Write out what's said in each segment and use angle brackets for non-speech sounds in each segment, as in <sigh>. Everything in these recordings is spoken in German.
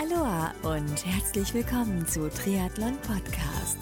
Aloha und herzlich willkommen zu Triathlon Podcast.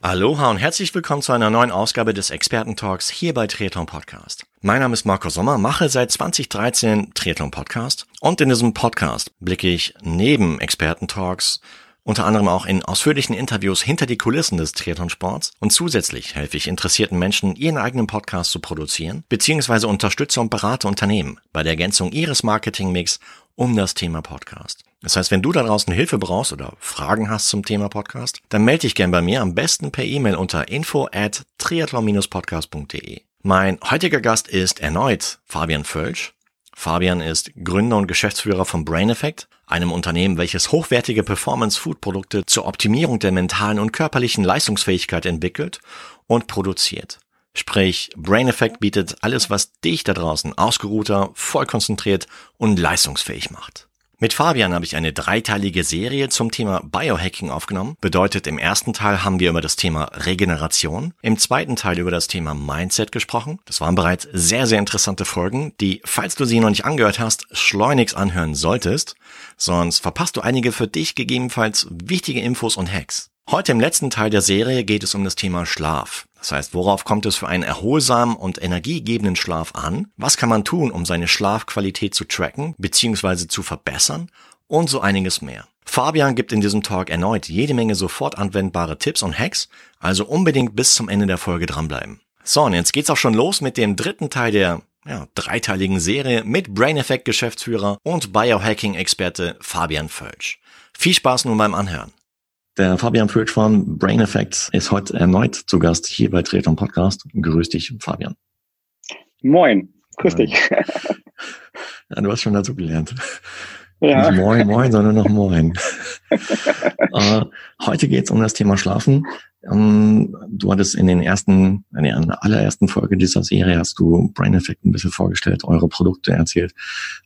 Aloha und herzlich willkommen zu einer neuen Ausgabe des Experten-Talks hier bei Triathlon Podcast. Mein Name ist Marco Sommer, mache seit 2013 Triathlon Podcast und in diesem Podcast blicke ich neben Experten-Talks unter anderem auch in ausführlichen Interviews hinter die Kulissen des Triathlonsports und zusätzlich helfe ich interessierten Menschen, ihren eigenen Podcast zu produzieren, beziehungsweise unterstütze und berate Unternehmen bei der Ergänzung ihres Marketingmix um das Thema Podcast. Das heißt, wenn du da draußen Hilfe brauchst oder Fragen hast zum Thema Podcast, dann melde dich gern bei mir, am besten per E-Mail unter info at triathlon-podcast.de. Mein heutiger Gast ist erneut Fabian Völsch. Fabian ist Gründer und Geschäftsführer von Brain Effect, einem Unternehmen, welches hochwertige Performance-Food-Produkte zur Optimierung der mentalen und körperlichen Leistungsfähigkeit entwickelt und produziert. Sprich, Brain Effect bietet alles, was dich da draußen ausgeruhter, voll konzentriert und leistungsfähig macht. Mit Fabian habe ich eine dreiteilige Serie zum Thema Biohacking aufgenommen. Bedeutet, im ersten Teil haben wir über das Thema Regeneration, im zweiten Teil über das Thema Mindset gesprochen. Das waren bereits sehr, sehr interessante Folgen, die, falls du sie noch nicht angehört hast, schleunigst anhören solltest. Sonst verpasst du einige für dich gegebenenfalls wichtige Infos und Hacks. Heute im letzten Teil der Serie geht es um das Thema Schlaf. Das heißt, worauf kommt es für einen erholsamen und energiegebenden Schlaf an? Was kann man tun, um seine Schlafqualität zu tracken bzw. zu verbessern? Und so einiges mehr. Fabian gibt in diesem Talk erneut jede Menge sofort anwendbare Tipps und Hacks, also unbedingt bis zum Ende der Folge dranbleiben. So, und jetzt geht's auch schon los mit dem dritten Teil der ja, dreiteiligen Serie mit Brain Effect Geschäftsführer und Biohacking Experte Fabian Völsch. Viel Spaß nun beim Anhören. Der Fabian Pölsch von Brain Effects ist heute erneut zu Gast hier bei Treton Podcast. Grüß dich, Fabian. Moin, grüß dich. <laughs> Ja, du hast schon dazu gelernt. Ja. Nicht moin, moin, sondern noch moin. <laughs> äh, heute geht es um das Thema Schlafen. Ähm, du hattest in den ersten, in der allerersten Folge dieser Serie hast du Brain Effect ein bisschen vorgestellt, eure Produkte erzählt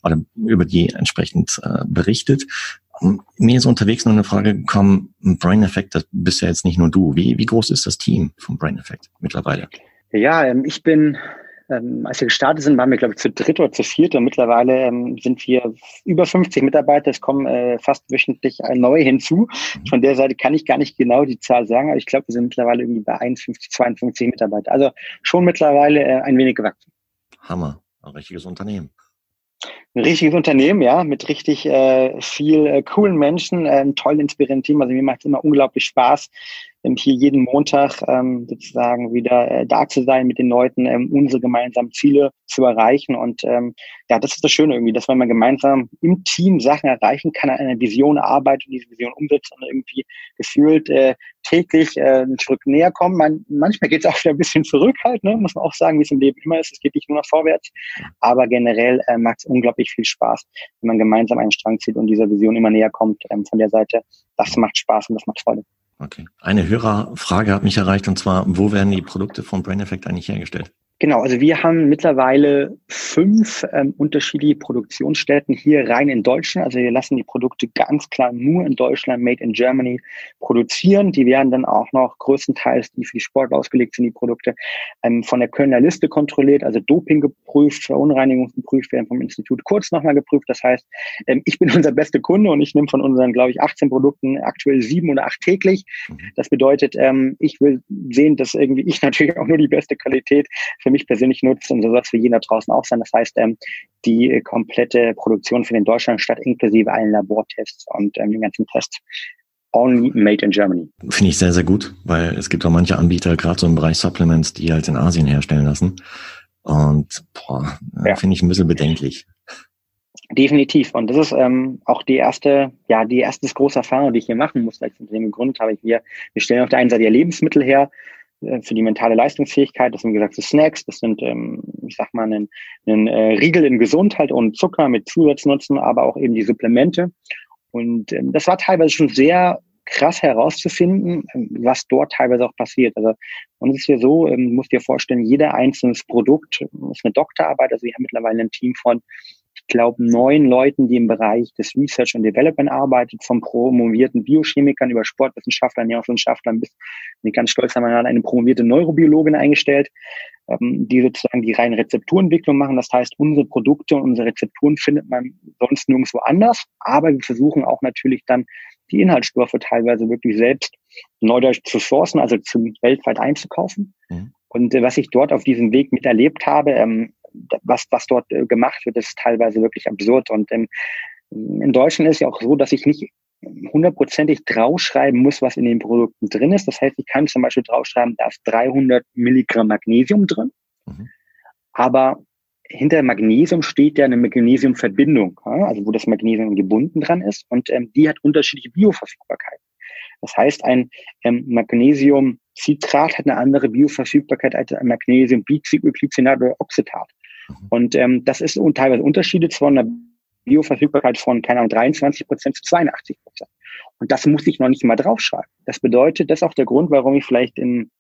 oder über die entsprechend äh, berichtet. Mir ist unterwegs noch eine Frage gekommen, Brain Effect, das bist ja jetzt nicht nur du. Wie, wie groß ist das Team von Brain Effect mittlerweile? Ja, ähm, ich bin, ähm, als wir gestartet sind, waren wir, glaube ich, zu dritt oder zu viert und mittlerweile ähm, sind wir über 50 Mitarbeiter. Es kommen äh, fast wöchentlich neue hinzu. Von der Seite kann ich gar nicht genau die Zahl sagen, aber ich glaube, wir sind mittlerweile irgendwie bei 51, 52 Mitarbeiter. Also schon mittlerweile äh, ein wenig gewachsen. Hammer, ein richtiges Unternehmen ein richtiges Unternehmen, ja, mit richtig äh, viel äh, coolen Menschen, äh, ein toll inspirierendes Team. Also mir macht es immer unglaublich Spaß, hier jeden Montag ähm, sozusagen wieder äh, da zu sein mit den Leuten, ähm, unsere gemeinsamen Ziele zu erreichen. Und ähm, ja, das ist das Schöne irgendwie, dass wenn man gemeinsam im Team Sachen erreichen kann, an einer Vision arbeitet und diese Vision umsetzt und irgendwie gefühlt äh, täglich äh, Stück näher kommen. Man, manchmal geht es auch wieder ein bisschen zurück halt, ne? muss man auch sagen, wie es im Leben immer ist. Es geht nicht nur nach vorwärts, aber generell äh, macht es unglaublich viel Spaß, wenn man gemeinsam einen Strang zieht und dieser Vision immer näher kommt ähm, von der Seite. Das macht Spaß und das macht Freude. Okay. Eine Hörerfrage hat mich erreicht und zwar, wo werden die Produkte von Brain Effect eigentlich hergestellt? Genau, also wir haben mittlerweile fünf ähm, unterschiedliche Produktionsstätten hier rein in Deutschland. Also wir lassen die Produkte ganz klar nur in Deutschland, made in Germany, produzieren. Die werden dann auch noch größtenteils, die für die Sport ausgelegt sind, die Produkte ähm, von der Kölner Liste kontrolliert, also Doping geprüft, Verunreinigung geprüft, werden vom Institut kurz nochmal geprüft. Das heißt, ähm, ich bin <laughs> unser bester Kunde und ich nehme von unseren, glaube ich, 18 Produkten aktuell sieben oder acht täglich. Mhm. Das bedeutet, ähm, ich will sehen, dass irgendwie ich <laughs> natürlich auch nur die beste Qualität für mich persönlich nutze und so soll es für jeden da draußen auch sein. Das heißt, ähm, die komplette Produktion für den Deutschlandstadt inklusive allen Labortests und ähm, den ganzen Tests only made in Germany. Finde ich sehr, sehr gut, weil es gibt auch manche Anbieter, gerade so im Bereich Supplements, die halt in Asien herstellen lassen. Und boah, äh, ja. finde ich ein bisschen bedenklich. Definitiv. Und das ist ähm, auch die erste, ja, die erste große Erfahrung, die ich hier machen muss, als ich Unternehmen gegründet habe. Wir, wir stellen auf der einen Seite ja Lebensmittel her, für die mentale Leistungsfähigkeit. Das sind, gesagt, so Snacks. Das sind, ähm, ich sag mal, ein, ein äh, Riegel in Gesundheit und Zucker mit Zusatznutzen, aber auch eben die Supplemente. Und ähm, das war teilweise schon sehr krass herauszufinden, ähm, was dort teilweise auch passiert. Also uns ist hier so, ähm, musst dir vorstellen, jeder einzelnes Produkt ist eine Doktorarbeit. Also wir haben mittlerweile ein Team von ich glaube, neun Leuten, die im Bereich des Research und Development arbeiten, vom promovierten Biochemikern über Sportwissenschaftlern, Ernährungswissenschaftlern bis, bin ganz stolz, haben wir eine promovierte Neurobiologin eingestellt, ähm, die sozusagen die reine Rezepturentwicklung machen. Das heißt, unsere Produkte und unsere Rezepturen findet man sonst nirgendwo anders, aber wir versuchen auch natürlich dann die Inhaltsstoffe teilweise wirklich selbst neudeutsch zu sourcen, also zum weltweit einzukaufen. Mhm. Und äh, was ich dort auf diesem Weg miterlebt habe, ähm, was, was dort äh, gemacht wird, ist teilweise wirklich absurd. Und ähm, in Deutschland ist ja auch so, dass ich nicht hundertprozentig draufschreiben muss, was in den Produkten drin ist. Das heißt, ich kann zum Beispiel draufschreiben, da ist 300 Milligramm Magnesium drin. Mhm. Aber hinter Magnesium steht ja eine Magnesiumverbindung, also wo das Magnesium gebunden dran ist und ähm, die hat unterschiedliche Bioverfügbarkeit. Das heißt, ein ähm, Magnesiumcitrat hat eine andere Bioverfügbarkeit als ein Magnesium-Biglycinat oder Oxetat. Mhm. Und ähm, das ist teilweise Unterschiede von einer Bioverfügbarkeit von, keine Ahnung, 23 Prozent zu 82 Prozent. Und das muss ich noch nicht mal draufschreiben. Das bedeutet, das ist auch der Grund, warum ich vielleicht in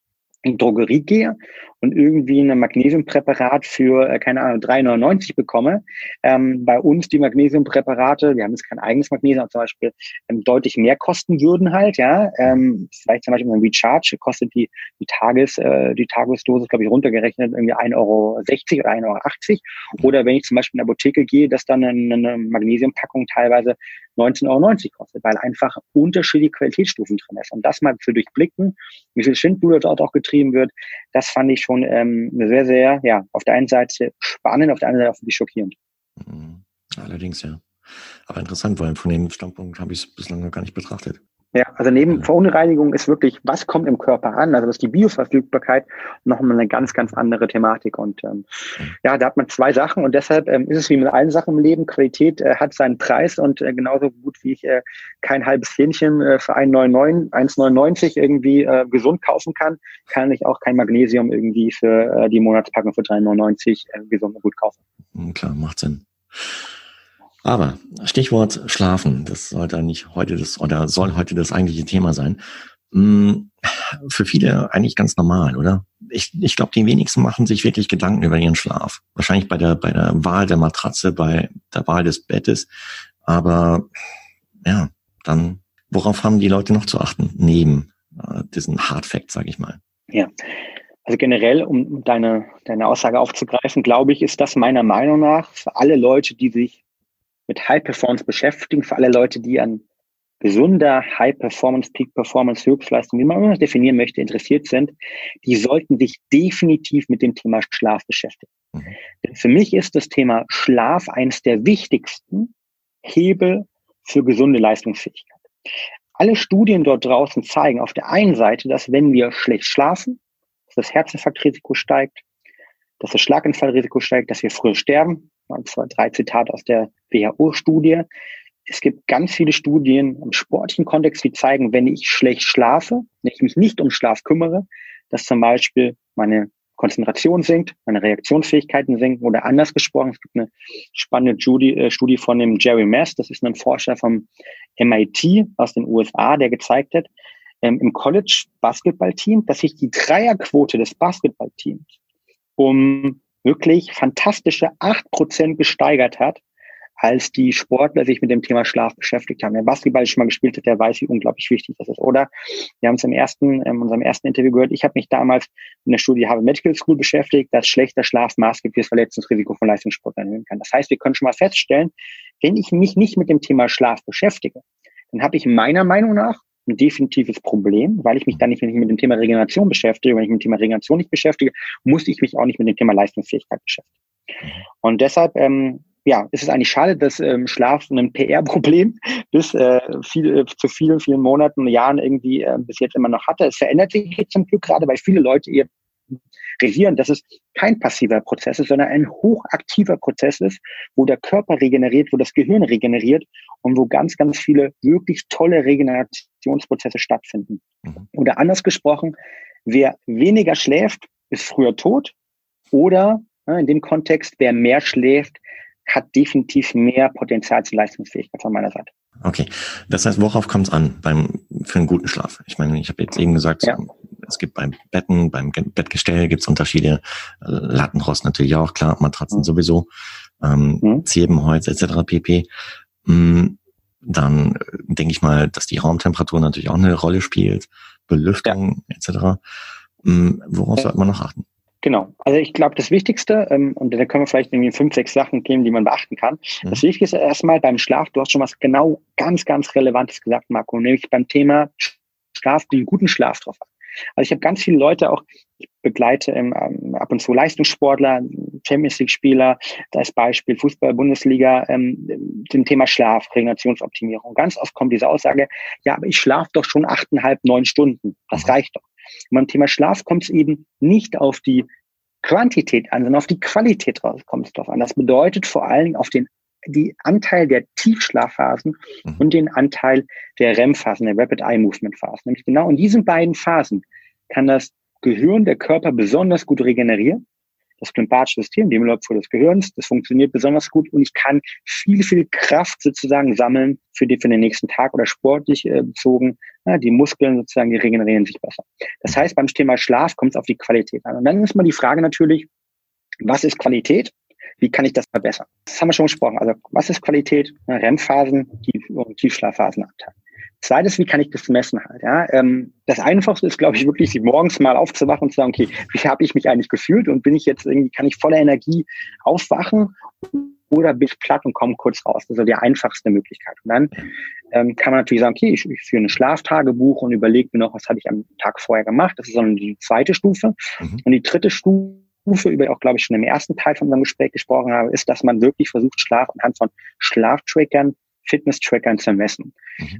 Drogerie gehe und irgendwie ein Magnesiumpräparat für, äh, keine Ahnung, 3,99 bekomme. Ähm, bei uns die Magnesiumpräparate, wir haben jetzt kein eigenes Magnesium, zum Beispiel ähm, deutlich mehr kosten würden halt, ja. Ähm, vielleicht zum Beispiel ein Recharge kostet die, die Tages, äh, die Tagesdosis, glaube ich, runtergerechnet irgendwie 1,60 Euro oder 1,80 Euro. Oder wenn ich zum Beispiel in der Apotheke gehe, dass dann eine, eine Magnesiumpackung teilweise 19,90 Euro kostet, weil einfach unterschiedliche Qualitätsstufen drin ist. Und das mal zu durchblicken, wie viel Schindluder dort auch getrieben wird, das fand ich schon ähm, sehr, sehr, ja, auf der einen Seite spannend, auf der anderen Seite auch wirklich schockierend. Mhm. Allerdings, ja. Aber interessant, weil von dem Standpunkt habe ich es bislang noch gar nicht betrachtet. Ja, also neben Verunreinigung ist wirklich, was kommt im Körper an? Also das ist die Bioverfügbarkeit nochmal eine ganz, ganz andere Thematik. Und ähm, ja, da hat man zwei Sachen und deshalb ähm, ist es wie mit allen Sachen im Leben. Qualität äh, hat seinen Preis und äh, genauso gut wie ich äh, kein halbes Hähnchen äh, für 1,99, 1,99 irgendwie äh, gesund kaufen kann, kann ich auch kein Magnesium irgendwie für äh, die Monatspackung für 3,99 äh, gesund und gut kaufen. Hm, klar, macht Sinn. Aber Stichwort Schlafen, das sollte nicht heute das oder soll heute das eigentliche Thema sein. Hm, für viele eigentlich ganz normal, oder? Ich, ich glaube, die wenigsten machen sich wirklich Gedanken über ihren Schlaf. Wahrscheinlich bei der, bei der Wahl der Matratze, bei der Wahl des Bettes. Aber ja, dann, worauf haben die Leute noch zu achten? Neben äh, diesen Hard Facts, sage ich mal. Ja. Also generell, um deine, deine Aussage aufzugreifen, glaube ich, ist das meiner Meinung nach für alle Leute, die sich mit High Performance beschäftigen, für alle Leute, die an gesunder High Performance, Peak Performance, Höchstleistung, wie man immer definieren möchte, interessiert sind, die sollten sich definitiv mit dem Thema Schlaf beschäftigen. Mhm. Denn für mich ist das Thema Schlaf eines der wichtigsten Hebel für gesunde Leistungsfähigkeit. Alle Studien dort draußen zeigen auf der einen Seite, dass wenn wir schlecht schlafen, dass das Herzinfarktrisiko steigt, dass das Schlaganfallrisiko steigt, dass wir früher sterben, zwei, drei Zitate aus der WHO-Studie. Es gibt ganz viele Studien im sportlichen Kontext, die zeigen, wenn ich schlecht schlafe, wenn ich mich nicht um Schlaf kümmere, dass zum Beispiel meine Konzentration sinkt, meine Reaktionsfähigkeiten sinken oder anders gesprochen, es gibt eine spannende äh, Studie von dem Jerry Mass, das ist ein Forscher vom MIT aus den USA, der gezeigt hat, ähm, im College Basketballteam, dass sich die Dreierquote des Basketballteams um wirklich fantastische acht Prozent gesteigert hat, als die Sportler sich mit dem Thema Schlaf beschäftigt haben. Wer Basketball schon mal gespielt hat, der weiß, wie unglaublich wichtig das ist. Oder wir haben es im ersten, in unserem ersten Interview gehört, ich habe mich damals in der Studie Harvard Medical School beschäftigt, dass schlechter Schlaf maßgebliches Verletzungsrisiko von Leistungssport erhöhen kann. Das heißt, wir können schon mal feststellen, wenn ich mich nicht mit dem Thema Schlaf beschäftige, dann habe ich meiner Meinung nach ein definitives Problem, weil ich mich dann nicht, wenn mit dem Thema Regeneration beschäftige, wenn ich mit dem Thema Regeneration nicht beschäftige, muss ich mich auch nicht mit dem Thema Leistungsfähigkeit beschäftigen. Und deshalb, ähm, ja, ist es eigentlich schade, dass ähm, Schlaf ein PR-Problem <laughs> bis äh, viel, äh, zu vielen, vielen Monaten, Jahren irgendwie äh, bis jetzt immer noch hatte. Es verändert sich zum Glück gerade, weil viele Leute ihr realisieren, dass es kein passiver Prozess ist, sondern ein hochaktiver Prozess ist, wo der Körper regeneriert, wo das Gehirn regeneriert und wo ganz, ganz viele wirklich tolle Regenerationsprozesse stattfinden. Mhm. Oder anders gesprochen, wer weniger schläft, ist früher tot oder in dem Kontext, wer mehr schläft, hat definitiv mehr Potenzial zur Leistungsfähigkeit von meiner Seite. Okay, das heißt, worauf kommt es an beim für einen guten Schlaf? Ich meine, ich habe jetzt eben gesagt, ja. Es gibt beim Betten, beim Bettgestell gibt es Unterschiede, Lattenrost natürlich auch, klar, Matratzen mhm. sowieso. ähm, mhm. Zirbenholz etc. pp. Mm, dann äh, denke ich mal, dass die Raumtemperatur natürlich auch eine Rolle spielt, Belüftung ja. etc. Mm, worauf ja. sollte man noch achten? Genau. Also ich glaube, das Wichtigste, ähm, und da können wir vielleicht irgendwie fünf, sechs Sachen geben, die man beachten kann. Mhm. Das Wichtigste erstmal beim Schlaf, du hast schon was genau ganz, ganz Relevantes gesagt, Marco, nämlich beim Thema Schlaf, den guten Schlaf drauf an. Also ich habe ganz viele Leute auch, ich begleite ähm, ab und zu Leistungssportler, Champions League-Spieler, als Beispiel Fußball-Bundesliga, ähm, dem Thema Schlaf, Regenerationsoptimierung. Ganz oft kommt diese Aussage, ja, aber ich schlafe doch schon achteinhalb, neun Stunden. Das reicht doch. Und beim Thema Schlaf kommt es eben nicht auf die Quantität an, sondern auf die Qualität kommt es drauf an. Das bedeutet vor allen Dingen auf den die Anteil der Tiefschlafphasen mhm. und den Anteil der REM-Phasen, der Rapid Eye Movement Phasen. Nämlich genau in diesen beiden Phasen kann das Gehirn, der Körper besonders gut regenerieren. Das lymphatische System, die Müllabfuhr des Gehirns, das funktioniert besonders gut und ich kann viel, viel Kraft sozusagen sammeln für, die, für den nächsten Tag oder sportlich äh, bezogen. Ja, die Muskeln sozusagen, die regenerieren sich besser. Das heißt, beim Thema Schlaf kommt es auf die Qualität an. Und dann ist mal die Frage natürlich, was ist Qualität? Wie kann ich das verbessern? Das haben wir schon gesprochen. Also was ist Qualität? REM-Phasen Tief und Tiefschlafphasenanteil. Zweites, wie kann ich das messen halt? Ja, ähm, das Einfachste ist, glaube ich, wirklich, sich morgens mal aufzuwachen und zu sagen, okay, wie habe ich mich eigentlich gefühlt und bin ich jetzt irgendwie, kann ich voller Energie aufwachen oder bin ich platt und komme kurz raus? Das ist die einfachste Möglichkeit. Und dann ähm, kann man natürlich sagen, okay, ich, ich führe ein Schlaftagebuch und überlege mir noch, was hatte ich am Tag vorher gemacht. Das ist dann die zweite Stufe. Mhm. Und die dritte Stufe Stufe, über auch, glaube ich, schon im ersten Teil von unserem Gespräch gesprochen habe, ist, dass man wirklich versucht, Schlaf anhand von Schlaftrackern, Fitness-Trackern zu messen.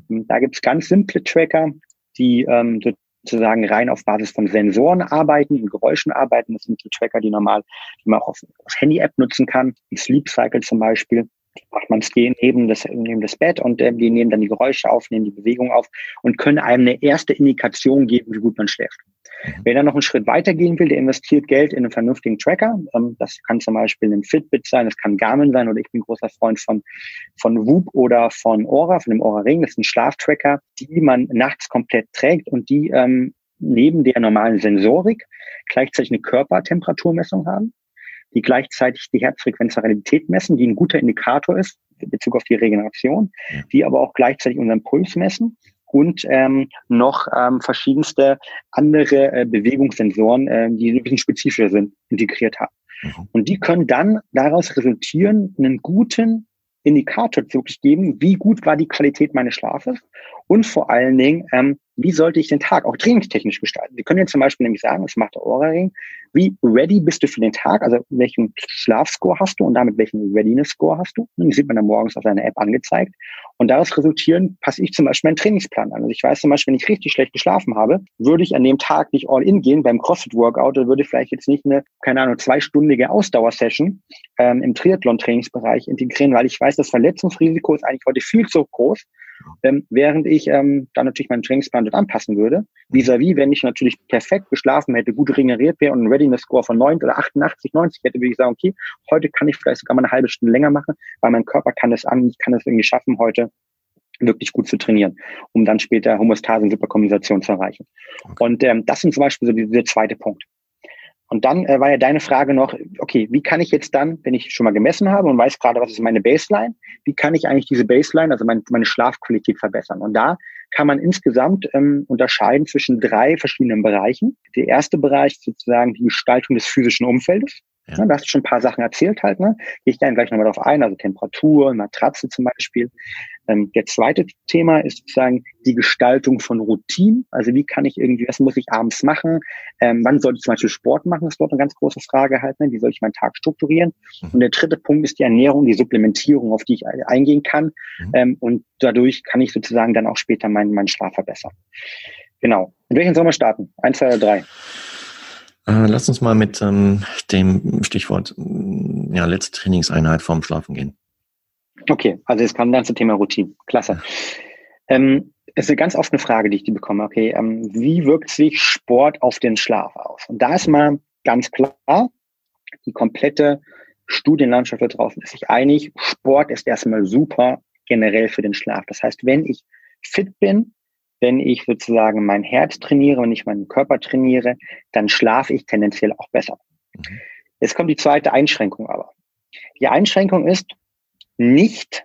Mhm. Da gibt es ganz simple Tracker, die ähm, sozusagen rein auf Basis von Sensoren arbeiten, und Geräuschen arbeiten. Das sind die Tracker, die normal, die man auch auf, auf Handy-App nutzen kann, wie Sleep Cycle zum Beispiel. Die macht man neben das, neben das Bett und äh, die nehmen dann die Geräusche auf, nehmen die Bewegung auf und können einem eine erste Indikation geben, wie gut man schläft. Mhm. Wer dann noch einen Schritt weitergehen will, der investiert Geld in einen vernünftigen Tracker. Ähm, das kann zum Beispiel ein Fitbit sein, das kann Garmin sein oder ich bin großer Freund von, von Whoop oder von Aura, von dem Aura Ring. Das sind Schlaftracker, die man nachts komplett trägt und die ähm, neben der normalen Sensorik gleichzeitig eine Körpertemperaturmessung haben, die gleichzeitig die Herzfrequenzvariabilität messen, die ein guter Indikator ist in Bezug auf die Regeneration, die aber auch gleichzeitig unseren Puls messen und ähm, noch ähm, verschiedenste andere äh, Bewegungssensoren, äh, die ein bisschen spezifischer sind, integriert haben. Mhm. Und die können dann daraus resultieren, einen guten Indikator zu geben, wie gut war die Qualität meines Schlafes und vor allen Dingen, ähm, wie sollte ich den Tag auch trainingstechnisch gestalten? Wir können jetzt zum Beispiel nämlich sagen, das macht der Aura-Ring, wie ready bist du für den Tag? Also welchen Schlafscore hast du und damit welchen Readiness-Score hast du? Das sieht man dann morgens auf seiner App angezeigt. Und daraus resultieren, passe ich zum Beispiel meinen Trainingsplan an. Also ich weiß zum Beispiel, wenn ich richtig schlecht geschlafen habe, würde ich an dem Tag nicht all in gehen beim CrossFit-Workout oder würde vielleicht jetzt nicht eine, keine Ahnung, zweistündige Ausdauersession ähm, im Triathlon-Trainingsbereich integrieren, weil ich weiß, das Verletzungsrisiko ist eigentlich heute viel zu groß, ähm, während ich ähm, dann natürlich meinen Trainingsplan dort anpassen würde. Vis-à-vis, wenn ich natürlich perfekt geschlafen hätte, gut regeneriert wäre und einen Readiness-Score von 9 oder 88, 90 hätte, würde ich sagen, okay, heute kann ich vielleicht sogar mal eine halbe Stunde länger machen, weil mein Körper kann es an, ich kann es irgendwie schaffen, heute wirklich gut zu trainieren, um dann später Homostase und Superkompensation zu erreichen. Okay. Und ähm, das sind zum Beispiel so der zweite Punkt. Und dann äh, war ja deine Frage noch, okay, wie kann ich jetzt dann, wenn ich schon mal gemessen habe und weiß gerade, was ist meine Baseline, wie kann ich eigentlich diese Baseline, also meine, meine Schlafqualität verbessern? Und da kann man insgesamt ähm, unterscheiden zwischen drei verschiedenen Bereichen. Der erste Bereich ist sozusagen die Gestaltung des physischen Umfeldes. Ja. Da hast du schon ein paar Sachen erzählt halt, ne? Gehe ich dann gleich nochmal drauf ein, also Temperatur, Matratze zum Beispiel. Ähm, der zweite Thema ist sozusagen die Gestaltung von Routinen. Also wie kann ich irgendwie, was muss ich abends machen? Ähm, wann sollte ich zum Beispiel Sport machen? Das ist dort eine ganz große Frage halt. Ne? Wie soll ich meinen Tag strukturieren? Mhm. Und der dritte Punkt ist die Ernährung, die Supplementierung, auf die ich eingehen kann. Mhm. Ähm, und dadurch kann ich sozusagen dann auch später meinen, meinen Schlaf verbessern. Genau. Mit welchen sollen wir starten? Eins, zwei oder drei? Äh, lass uns mal mit ähm, dem Stichwort ja, letzte Trainingseinheit vorm Schlafen gehen. Okay, also jetzt kam das ganze Thema Routine. Klasse. Ähm, ist eine ganz offene Frage, die ich die bekomme. Okay, ähm, wie wirkt sich Sport auf den Schlaf aus? Und da ist mal ganz klar, die komplette Studienlandschaft da draußen ist sich einig, Sport ist erstmal super generell für den Schlaf. Das heißt, wenn ich fit bin, wenn ich sozusagen mein Herz trainiere und nicht meinen Körper trainiere, dann schlafe ich tendenziell auch besser. Mhm. Jetzt kommt die zweite Einschränkung aber. Die Einschränkung ist nicht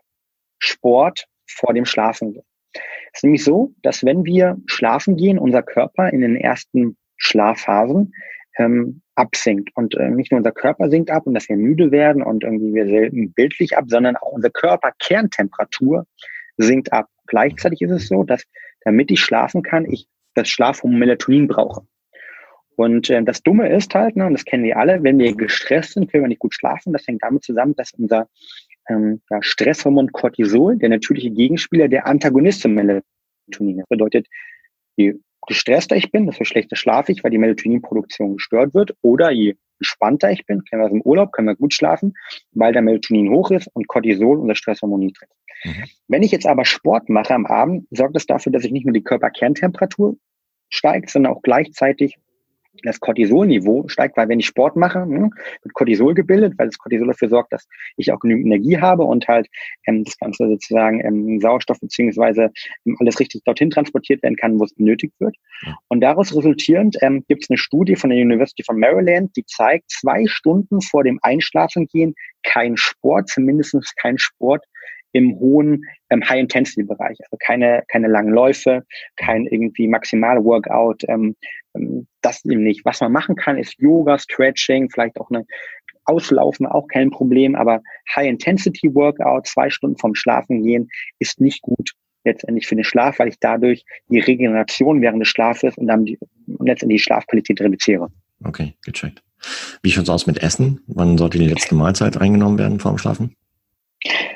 Sport vor dem Schlafen gehen. Es ist nämlich so, dass wenn wir schlafen gehen, unser Körper in den ersten Schlafphasen ähm, absinkt. Und äh, nicht nur unser Körper sinkt ab und dass wir müde werden und irgendwie wir selten bildlich ab, sondern auch unser Körperkerntemperatur sinkt ab. Gleichzeitig ist es so, dass damit ich schlafen kann, ich das Schlafhormon Melatonin brauche. Und äh, das Dumme ist halt, ne, und das kennen wir alle, wenn wir gestresst sind, können wir nicht gut schlafen. Das hängt damit zusammen, dass unser ähm, ja, Stresshormon Cortisol, der natürliche Gegenspieler, der Antagonist zum Melatonin. Das bedeutet, je gestresster ich bin, desto schlechter schlafe ich, weil die Melatoninproduktion gestört wird. Oder je entspannter ich bin, kennen wir aus dem Urlaub, können wir gut schlafen, weil der Melatonin hoch ist und Cortisol, unser Stresshormon, niedrig. Mhm. Wenn ich jetzt aber Sport mache am Abend, sorgt das dafür, dass ich nicht nur die Körperkerntemperatur steigt, sondern auch gleichzeitig das Cortisolniveau steigt, weil wenn ich Sport mache, hm, wird Cortisol gebildet, weil das Cortisol dafür sorgt, dass ich auch genügend Energie habe und halt ähm, das Ganze sozusagen ähm, Sauerstoff beziehungsweise ähm, alles richtig dorthin transportiert werden kann, wo es benötigt wird. Und daraus resultierend ähm, gibt es eine Studie von der University of Maryland, die zeigt, zwei Stunden vor dem Einschlafengehen kein Sport, zumindest kein Sport im hohen ähm, High-Intensity-Bereich. Also keine, keine langen Läufe, kein irgendwie maximale Workout. Ähm, ähm, das eben nicht. Was man machen kann, ist Yoga, Stretching, vielleicht auch eine Auslaufen, auch kein Problem, aber High-Intensity-Workout, zwei Stunden vom Schlafen gehen, ist nicht gut letztendlich für den Schlaf, weil ich dadurch die Regeneration während des Schlafes und dann die, letztendlich die Schlafqualität reduziere. Okay, gecheckt. Wie schaut's aus mit Essen? Wann sollte die letzte Mahlzeit eingenommen werden vor dem Schlafen?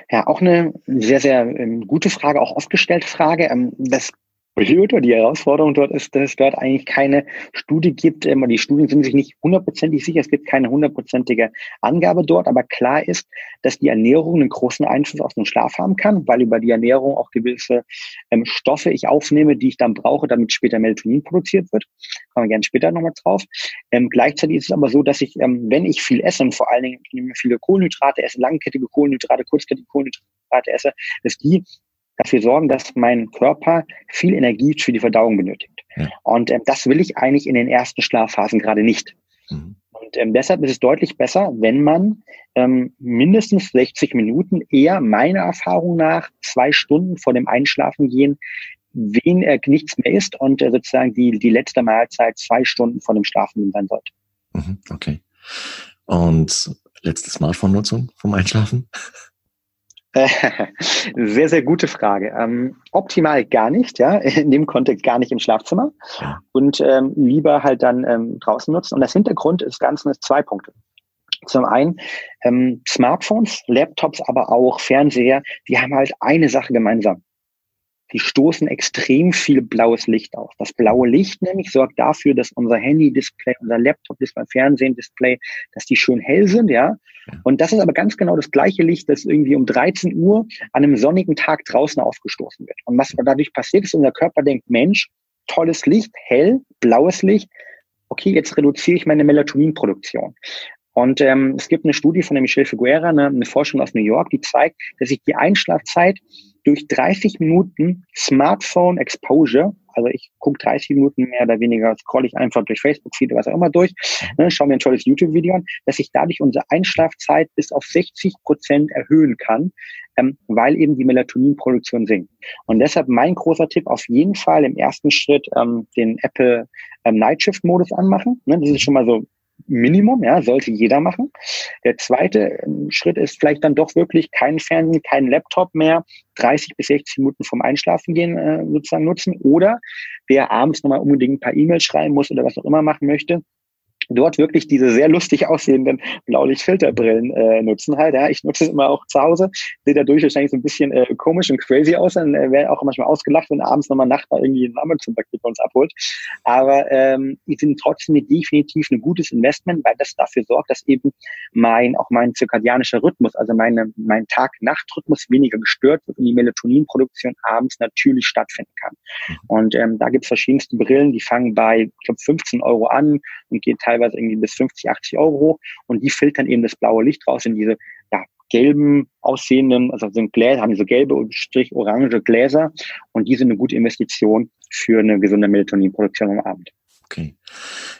Ja, auch eine sehr, sehr ähm, gute Frage, auch oft gestellte Frage. Ähm, das Blöde, die Herausforderung dort ist, dass es dort eigentlich keine Studie gibt. Ähm, die Studien sind sich nicht hundertprozentig sicher. Es gibt keine hundertprozentige Angabe dort. Aber klar ist, dass die Ernährung einen großen Einfluss auf den Schlaf haben kann, weil über die Ernährung auch gewisse ähm, Stoffe ich aufnehme, die ich dann brauche, damit später Melatonin produziert wird. Kommen wir gerne später nochmal drauf. Ähm, gleichzeitig ist es aber so, dass ich, wenn ich viel esse und vor allen Dingen ich nehme viele Kohlenhydrate esse, langkettige Kohlenhydrate, kurzkettige Kohlenhydrate esse, dass die dafür sorgen, dass mein Körper viel Energie für die Verdauung benötigt. Ja. Und ähm, das will ich eigentlich in den ersten Schlafphasen gerade nicht. Mhm. Und ähm, deshalb ist es deutlich besser, wenn man ähm, mindestens 60 Minuten eher meiner Erfahrung nach zwei Stunden vor dem Einschlafen gehen, wen äh, nichts mehr isst und äh, sozusagen die, die letzte Mahlzeit zwei Stunden vor dem Schlafen sein sollte. Mhm, okay. Und letzte Smartphone-Nutzung vom Einschlafen? <laughs> sehr, sehr gute Frage. Ähm, optimal gar nicht, ja, <laughs> in dem Kontext gar nicht im Schlafzimmer und ähm, lieber halt dann ähm, draußen nutzen. Und das Hintergrund des Ganzen ist zwei Punkte. Zum einen ähm, Smartphones, Laptops, aber auch Fernseher, die haben halt eine Sache gemeinsam die stoßen extrem viel blaues Licht aus. Das blaue Licht nämlich sorgt dafür, dass unser Handy-Display, unser Laptop-Display, Fernsehen-Display, dass die schön hell sind, ja. Und das ist aber ganz genau das gleiche Licht, das irgendwie um 13 Uhr an einem sonnigen Tag draußen aufgestoßen wird. Und was dadurch passiert ist, unser Körper denkt, Mensch, tolles Licht, hell, blaues Licht. Okay, jetzt reduziere ich meine Melatoninproduktion. Und ähm, es gibt eine Studie von der Michelle Figuera, eine, eine Forschung aus New York, die zeigt, dass sich die Einschlafzeit durch 30 Minuten Smartphone Exposure, also ich gucke 30 Minuten mehr oder weniger, scroll ich einfach durch Facebook-Feed oder was auch immer durch, ne, schaue mir ein tolles YouTube-Video an, dass ich dadurch unsere Einschlafzeit bis auf 60 Prozent erhöhen kann, ähm, weil eben die Melatoninproduktion sinkt. Und deshalb mein großer Tipp, auf jeden Fall im ersten Schritt ähm, den Apple ähm, Night Shift Modus anmachen. Ne, das ist schon mal so Minimum, ja, sollte jeder machen. Der zweite ähm, Schritt ist vielleicht dann doch wirklich kein Fernsehen, kein Laptop mehr, 30 bis 60 Minuten vom Einschlafen gehen äh, sozusagen nutzen. Oder wer abends nochmal unbedingt ein paar E-Mails schreiben muss oder was auch immer machen möchte, dort wirklich diese sehr lustig aussehenden Blaulichtfilterbrillen äh, nutzen halt. Ja. Ich nutze es immer auch zu Hause, sehe dadurch wahrscheinlich so ein bisschen äh, komisch und crazy aus, dann äh, werde auch manchmal ausgelacht, wenn abends nochmal Nachbar irgendwie ein Amazon-Paket bei uns abholt. Aber ähm, die sind trotzdem definitiv ein gutes Investment, weil das dafür sorgt, dass eben mein, auch mein zirkadianischer Rhythmus, also meine, mein Tag-Nacht-Rhythmus weniger gestört wird und die Melatoninproduktion abends natürlich stattfinden kann. Mhm. Und ähm, da gibt es verschiedenste Brillen, die fangen bei, ich glaube, 15 Euro an und geht teilweise teilweise irgendwie bis 50, 80 Euro hoch und die filtern eben das blaue Licht raus in diese ja, gelben aussehenden, also sind Gläser, haben diese gelbe strich orange Gläser und die sind eine gute Investition für eine gesunde Melatoninproduktion am Abend. Okay.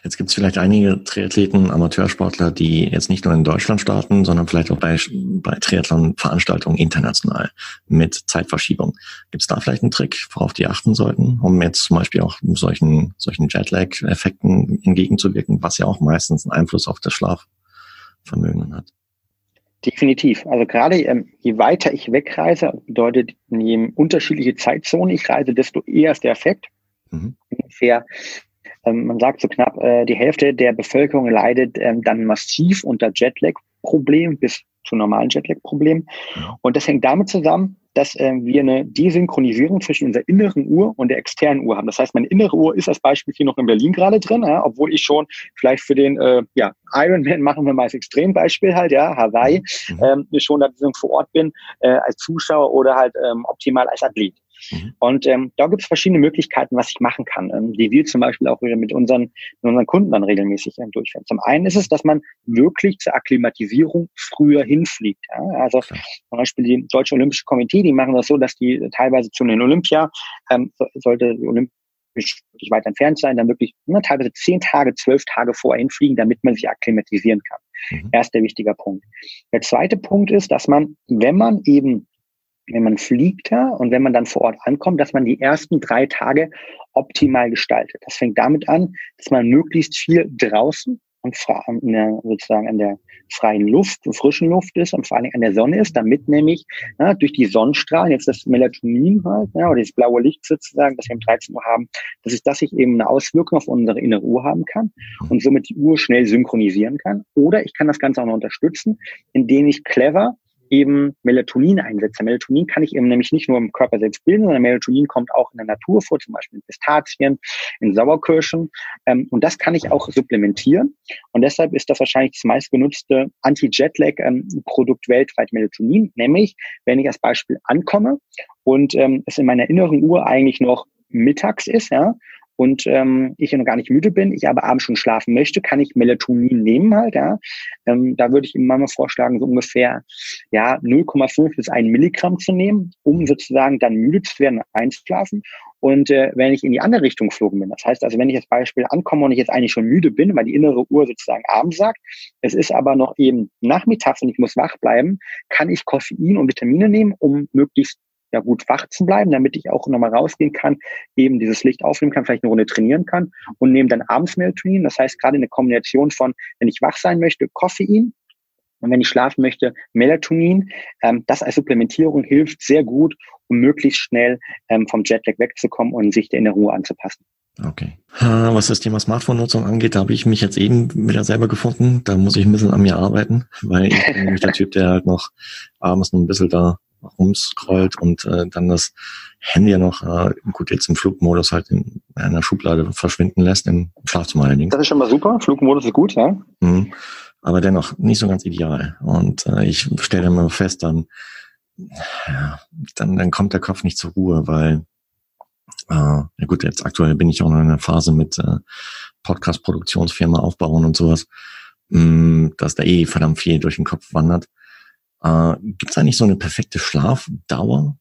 Jetzt gibt es vielleicht einige Triathleten, Amateursportler, die jetzt nicht nur in Deutschland starten, sondern vielleicht auch bei, bei Triathlon-Veranstaltungen international mit Zeitverschiebung. Gibt es da vielleicht einen Trick, worauf die achten sollten, um jetzt zum Beispiel auch solchen, solchen Jetlag-Effekten entgegenzuwirken, was ja auch meistens einen Einfluss auf das Schlafvermögen hat? Definitiv. Also gerade ähm, je weiter ich wegreise, bedeutet je unterschiedliche Zeitzonen ich reise, desto eher ist der Effekt. Mhm. Ungefähr, ähm, man sagt so knapp, äh, die Hälfte der Bevölkerung leidet ähm, dann massiv unter Jetlag-Problemen bis zu normalen Jetlag-Problemen. Und das hängt damit zusammen, dass äh, wir eine Desynchronisierung zwischen unserer inneren Uhr und der externen Uhr haben. Das heißt, meine innere Uhr ist als Beispiel hier noch in Berlin gerade drin, ja, obwohl ich schon vielleicht für den äh, ja, Ironman <laughs> machen wir mal als Extrembeispiel halt, ja, Hawaii, mhm. ähm, schon da vor Ort bin äh, als Zuschauer oder halt ähm, optimal als Athlet. Mhm. Und ähm, da gibt es verschiedene Möglichkeiten, was ich machen kann, ähm, die wir zum Beispiel auch wieder mit unseren, mit unseren Kunden dann regelmäßig ähm, durchführen. Zum einen ist es, dass man wirklich zur Akklimatisierung früher hinfliegt. Ja? Also zum Beispiel die Deutsche Olympische Komitee, die machen das so, dass die teilweise zu den Olympia, ähm, sollte die Olympia wirklich weit entfernt sein, dann wirklich ne, teilweise zehn Tage, zwölf Tage vorher hinfliegen, damit man sich akklimatisieren kann. Mhm. Erster wichtiger Punkt. Der zweite Punkt ist, dass man, wenn man eben wenn man fliegt ja, und wenn man dann vor Ort ankommt, dass man die ersten drei Tage optimal gestaltet. Das fängt damit an, dass man möglichst viel draußen und der, sozusagen in der freien Luft, frischen Luft ist und vor allen Dingen an der Sonne ist, damit nämlich ja, durch die Sonnenstrahlen, jetzt das Melatonin halt, ja, oder das blaue Licht sozusagen, das wir um 13 Uhr haben, das ist, dass ich eben eine Auswirkung auf unsere innere Uhr haben kann und somit die Uhr schnell synchronisieren kann. Oder ich kann das Ganze auch noch unterstützen, indem ich clever eben Melatonin einsetze. Melatonin kann ich eben nämlich nicht nur im Körper selbst bilden, sondern Melatonin kommt auch in der Natur vor, zum Beispiel in Pistazien, in Sauerkirschen. Ähm, und das kann ich auch supplementieren. Und deshalb ist das wahrscheinlich das meistgenutzte Anti-Jetlag-Produkt ähm, weltweit Melatonin. Nämlich, wenn ich als Beispiel ankomme und ähm, es in meiner inneren Uhr eigentlich noch mittags ist, ja, und ähm, ich noch gar nicht müde bin, ich aber abends schon schlafen möchte, kann ich Melatonin nehmen halt, ja. Ähm, da würde ich ihm mal vorschlagen, so ungefähr ja 0,5 bis 1 Milligramm zu nehmen, um sozusagen dann müde zu werden, einzuschlafen. Und äh, wenn ich in die andere Richtung geflogen bin, das heißt also, wenn ich als Beispiel ankomme und ich jetzt eigentlich schon müde bin, weil die innere Uhr sozusagen abends sagt, es ist aber noch eben nachmittags und ich muss wach bleiben, kann ich Koffein und Vitamine nehmen, um möglichst ja gut wach zu bleiben, damit ich auch nochmal rausgehen kann, eben dieses Licht aufnehmen kann, vielleicht eine Runde trainieren kann und nehme dann abends Melatonin. Das heißt, gerade in der Kombination von, wenn ich wach sein möchte, Koffein und wenn ich schlafen möchte, Melatonin. Ähm, das als Supplementierung hilft sehr gut, um möglichst schnell ähm, vom Jetlag wegzukommen und sich in der Ruhe anzupassen. Okay. Was das Thema Smartphone-Nutzung angeht, da habe ich mich jetzt eben wieder selber gefunden. Da muss ich ein bisschen an mir arbeiten, weil ich bin nämlich der Typ, der halt noch abends noch ein bisschen da rumscrollt und äh, dann das Handy ja noch, äh, gut, jetzt im Flugmodus halt in einer Schublade verschwinden lässt, im Schlafzimmer allerdings. Das ist schon mal super, Flugmodus ist gut, ja. Mhm. Aber dennoch nicht so ganz ideal. Und äh, ich stelle immer fest, dann, ja, dann, dann kommt der Kopf nicht zur Ruhe, weil äh, ja gut, jetzt aktuell bin ich auch noch in einer Phase mit äh, Podcast-Produktionsfirma aufbauen und sowas, mh, mm, dass da eh verdammt viel durch den Kopf wandert. Äh, Gibt es eigentlich so eine perfekte Schlafdauer,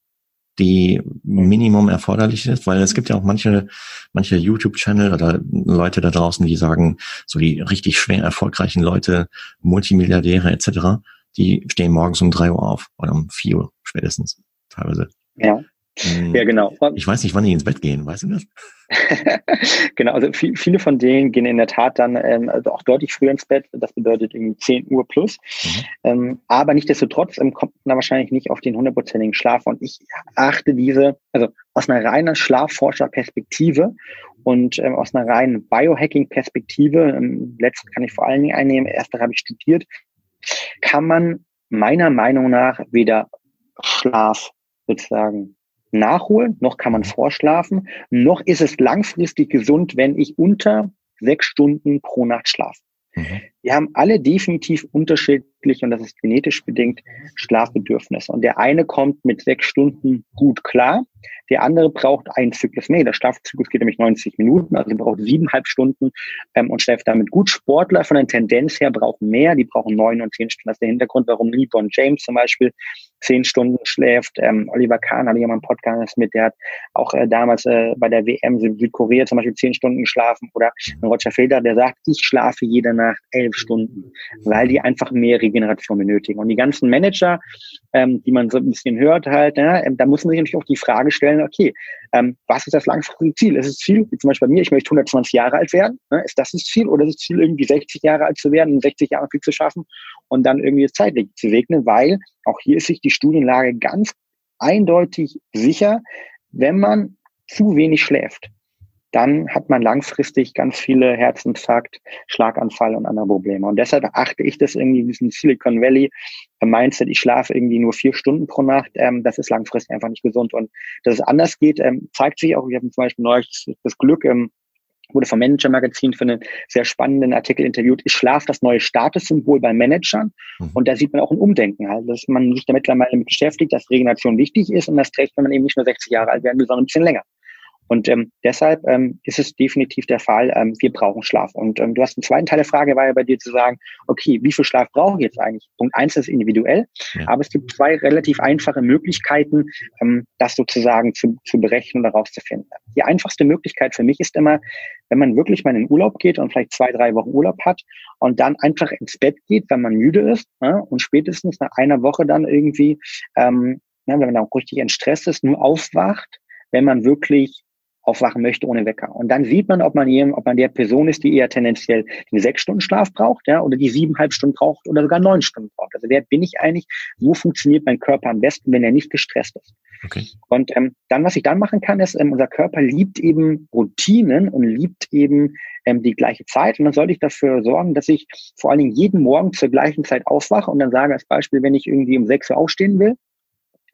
die Minimum erforderlich ist? Weil es gibt ja auch manche, manche YouTube-Channel oder Leute da draußen, die sagen, so die richtig schwer erfolgreichen Leute, Multimilliardäre etc., die stehen morgens um drei Uhr auf oder um vier Uhr spätestens teilweise. Ja. Hm. Ja, genau. Ich weiß nicht, wann die ins Bett gehen, weißt du das? <laughs> genau, also viel, viele von denen gehen in der Tat dann ähm, also auch deutlich früher ins Bett. Das bedeutet irgendwie 10 Uhr plus. Mhm. Ähm, aber nichtsdestotrotz ähm, kommt man da wahrscheinlich nicht auf den hundertprozentigen Schlaf. Und ich achte diese, also aus einer reinen Schlafforscherperspektive und ähm, aus einer reinen Biohacking-Perspektive, ähm, letztes kann ich vor allen Dingen einnehmen, erste habe ich studiert, kann man meiner Meinung nach weder Schlaf sozusagen nachholen, noch kann man vorschlafen, noch ist es langfristig gesund, wenn ich unter sechs Stunden pro Nacht schlafe. Mhm. Wir haben alle definitiv unterschiedlich, und das ist genetisch bedingt, Schlafbedürfnisse. Und der eine kommt mit sechs Stunden gut klar, der andere braucht einen Zyklus mehr. Der Schlafzyklus geht nämlich 90 Minuten, also braucht siebeneinhalb Stunden ähm, und schläft damit gut. Sportler von der Tendenz her brauchen mehr, die brauchen neun und zehn Stunden. Das ist der Hintergrund, warum LeBron James zum Beispiel zehn Stunden schläft. Ähm, Oliver Kahn hatte ja mal einen Podcast mit, der hat auch äh, damals äh, bei der WM in Südkorea zum Beispiel zehn Stunden geschlafen. Oder Roger Federer, der sagt, ich schlafe jede Nacht elf Stunden, weil die einfach mehr Regeneration benötigen. Und die ganzen Manager, ähm, die man so ein bisschen hört halt, ja, äh, da muss man sich natürlich auch die Frage stellen, okay, ähm, was ist das langfristige Ziel? Ist es Ziel, wie zum Beispiel bei mir, ich möchte 120 Jahre alt werden? Ne? Ist das das Ziel? Oder ist das Ziel, irgendwie 60 Jahre alt zu werden, 60 Jahre viel zu schaffen und dann irgendwie Zeitweg zu segnen? Weil auch hier ist sich die Studienlage ganz eindeutig sicher, wenn man zu wenig schläft dann hat man langfristig ganz viele Herzinfarkt, Schlaganfall und andere Probleme. Und deshalb achte ich das irgendwie, diesen Silicon Valley Mindset, ich schlafe irgendwie nur vier Stunden pro Nacht, ähm, das ist langfristig einfach nicht gesund. Und dass es anders geht, ähm, zeigt sich auch, wir haben zum Beispiel neulich das Glück, ähm, wurde vom Manager Magazin für einen sehr spannenden Artikel interviewt. Ist Schlaf das neue Statussymbol bei Managern? Mhm. Und da sieht man auch ein Umdenken halt, dass man sich da mittlerweile mit beschäftigt, dass Regeneration wichtig ist und das trägt, wenn man eben nicht nur 60 Jahre alt werden will, sondern ein bisschen länger. Und ähm, deshalb ähm, ist es definitiv der Fall, ähm, wir brauchen Schlaf. Und ähm, du hast einen zweiten Teil der Frage, war ja bei dir zu sagen, okay, wie viel Schlaf brauche ich jetzt eigentlich? Punkt eins ist individuell, ja. aber es gibt zwei relativ einfache Möglichkeiten, ähm, das sozusagen zu, zu berechnen oder rauszufinden. Die einfachste Möglichkeit für mich ist immer, wenn man wirklich mal in den Urlaub geht und vielleicht zwei, drei Wochen Urlaub hat und dann einfach ins Bett geht, wenn man müde ist ne, und spätestens nach einer Woche dann irgendwie, ähm, ja, wenn man auch richtig entstresst ist, nur aufwacht, wenn man wirklich aufwachen möchte ohne Wecker. Und dann sieht man, ob man jedem, ob man der Person ist, die eher tendenziell den sechs Stunden Schlaf braucht, ja, oder die siebeneinhalb Stunden braucht oder sogar neun Stunden braucht. Also wer bin ich eigentlich? Wo funktioniert mein Körper am besten, wenn er nicht gestresst ist? Okay. Und ähm, dann, was ich dann machen kann, ist, ähm, unser Körper liebt eben Routinen und liebt eben ähm, die gleiche Zeit. Und dann sollte ich dafür sorgen, dass ich vor allen Dingen jeden Morgen zur gleichen Zeit aufwache und dann sage als Beispiel, wenn ich irgendwie um sechs Uhr aufstehen will,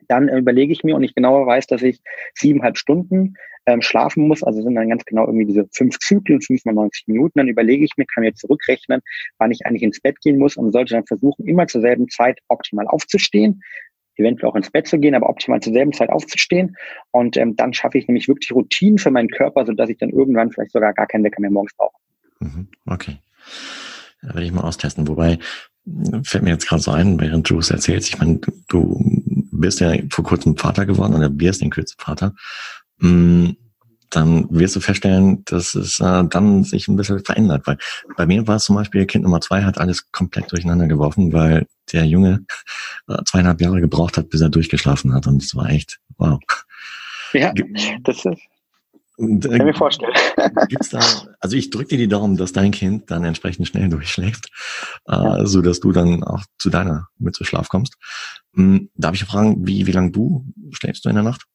dann überlege ich mir und ich genauer weiß, dass ich siebeneinhalb Stunden ähm, schlafen muss, also sind dann ganz genau irgendwie diese fünf Zyklen, fünf mal 90 Minuten, dann überlege ich mir, kann mir zurückrechnen, wann ich eigentlich ins Bett gehen muss und sollte dann versuchen, immer zur selben Zeit optimal aufzustehen, eventuell auch ins Bett zu gehen, aber optimal zur selben Zeit aufzustehen. Und ähm, dann schaffe ich nämlich wirklich Routinen für meinen Körper, sodass ich dann irgendwann vielleicht sogar gar keinen Wecker mehr morgens brauche. Mhm, okay. Da werde ich mal austesten. Wobei, fällt mir jetzt gerade so ein, während du es erzählst, ich meine, du bist ja vor kurzem Vater geworden oder wirst in Kürze Vater. Mm, dann wirst du feststellen, dass es äh, dann sich ein bisschen verändert. Weil bei mir war es zum Beispiel, Kind Nummer zwei hat alles komplett durcheinander geworfen, weil der Junge äh, zweieinhalb Jahre gebraucht hat, bis er durchgeschlafen hat. Und es war echt, wow. Ja, das ist, und, äh, Kann mir vorstellen. Gibt's da, also ich drücke dir die Daumen, dass dein Kind dann entsprechend schnell durchschläft, äh, ja. so dass du dann auch zu deiner mit zu Schlaf kommst. Hm, darf ich fragen, wie, wie lange du schläfst du in der Nacht?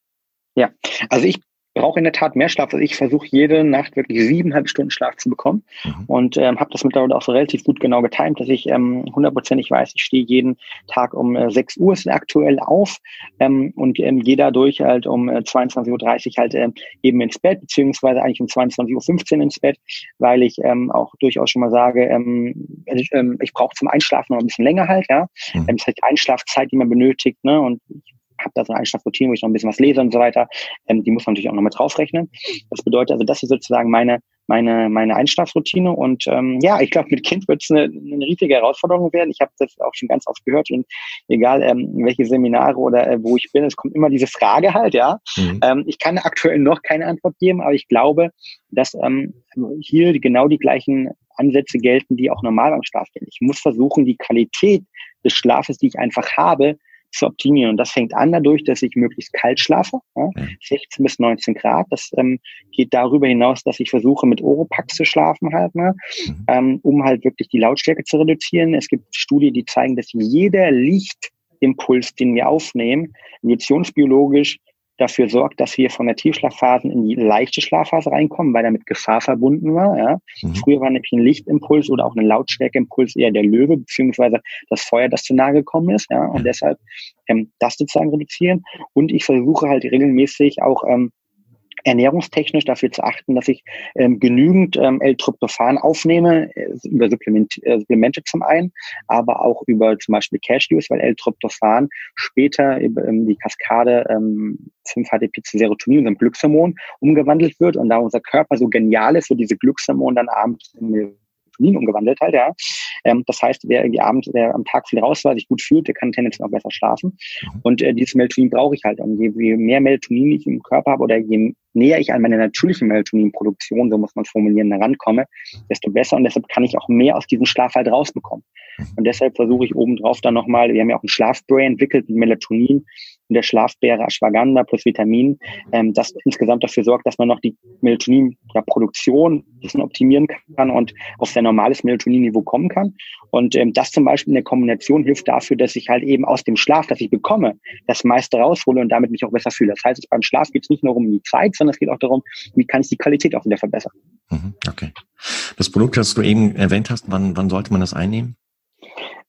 Ja, also ich brauche in der Tat mehr Schlaf. Also ich versuche jede Nacht wirklich siebeneinhalb Stunden Schlaf zu bekommen mhm. und ähm, habe das mittlerweile auch so relativ gut genau getimt, dass ich ähm, hundertprozentig ähm, weiß, ich stehe jeden Tag um äh, 6 Uhr ist aktuell auf ähm, und ähm, gehe dadurch halt um äh, 22.30 Uhr halt äh, eben ins Bett, beziehungsweise eigentlich um 22.15 Uhr ins Bett, weil ich ähm, auch durchaus schon mal sage, ähm, ich, ähm, ich brauche zum Einschlafen noch ein bisschen länger halt, ja. Mhm. Ähm, das heißt Einschlafzeit, die man benötigt, ne? Und ich habe da so eine Einschlafroutine, wo ich noch ein bisschen was lese und so weiter. Ähm, die muss man natürlich auch noch mit draufrechnen. Das bedeutet also, das ist sozusagen meine meine meine Einschlafroutine und ähm, ja, ich glaube, mit Kind wird es eine, eine riesige Herausforderung werden. Ich habe das auch schon ganz oft gehört und egal ähm, welche Seminare oder äh, wo ich bin, es kommt immer diese Frage halt, ja. Mhm. Ähm, ich kann aktuell noch keine Antwort geben, aber ich glaube, dass ähm, hier genau die gleichen Ansätze gelten, die auch normal beim Schlaf gelten. Ich muss versuchen, die Qualität des Schlafes, die ich einfach habe, zu optimieren. Und das fängt an dadurch, dass ich möglichst kalt schlafe, ja, 16 bis 19 Grad. Das ähm, geht darüber hinaus, dass ich versuche, mit Oropax zu schlafen halt, ne, mhm. ähm, um halt wirklich die Lautstärke zu reduzieren. Es gibt Studien, die zeigen, dass jeder Lichtimpuls, den wir aufnehmen, evolutionsbiologisch dafür sorgt, dass wir von der Tiefschlafphase in die leichte Schlafphase reinkommen, weil damit Gefahr verbunden war. Ja. Mhm. Früher war nämlich ein Lichtimpuls oder auch ein Lautstärkeimpuls eher der Löwe, beziehungsweise das Feuer, das zu nahe gekommen ist. Ja. Und deshalb ähm, das sozusagen reduzieren. Und ich versuche halt regelmäßig auch ähm, ernährungstechnisch dafür zu achten, dass ich ähm, genügend ähm, L-Tryptophan aufnehme, äh, über Supplement, äh, Supplemente zum einen, aber auch über zum Beispiel Cashews, weil L-Tryptophan später über ähm, die Kaskade ähm, 5-HTP zu Serotonin, unserem Glückshormon, umgewandelt wird und da unser Körper so genial ist, wird diese Glückshormon dann abends in Melatonin umgewandelt halt, ja. Ähm, das heißt, wer irgendwie abends, wer am Tag viel raus war, sich gut fühlt, der kann tendenziell auch besser schlafen. Mhm. Und äh, dieses Melatonin brauche ich halt. Und je, je mehr Melatonin ich im Körper habe oder je näher ich an meine natürliche Melatoninproduktion, so muss man es formulieren, herankomme, desto besser. Und deshalb kann ich auch mehr aus diesem Schlaf halt rausbekommen. Mhm. Und deshalb versuche ich obendrauf dann nochmal, wir haben ja auch ein Schlafspray entwickelt mit Melatonin, und der Schlafbeere Ashwagandha plus Vitamin, ähm, das insgesamt dafür sorgt, dass man noch die Melatonin-Produktion ein bisschen optimieren kann und auf sein normales Melatonin-Niveau kommen kann. Und ähm, das zum Beispiel in der Kombination hilft dafür, dass ich halt eben aus dem Schlaf, das ich bekomme, das meiste raushole und damit mich auch besser fühle. Das heißt, beim Schlaf geht es nicht nur um die Zeit, sondern es geht auch darum, wie kann ich die Qualität auch wieder verbessern. Mhm, okay. Das Produkt, das du eben erwähnt hast, wann, wann sollte man das einnehmen?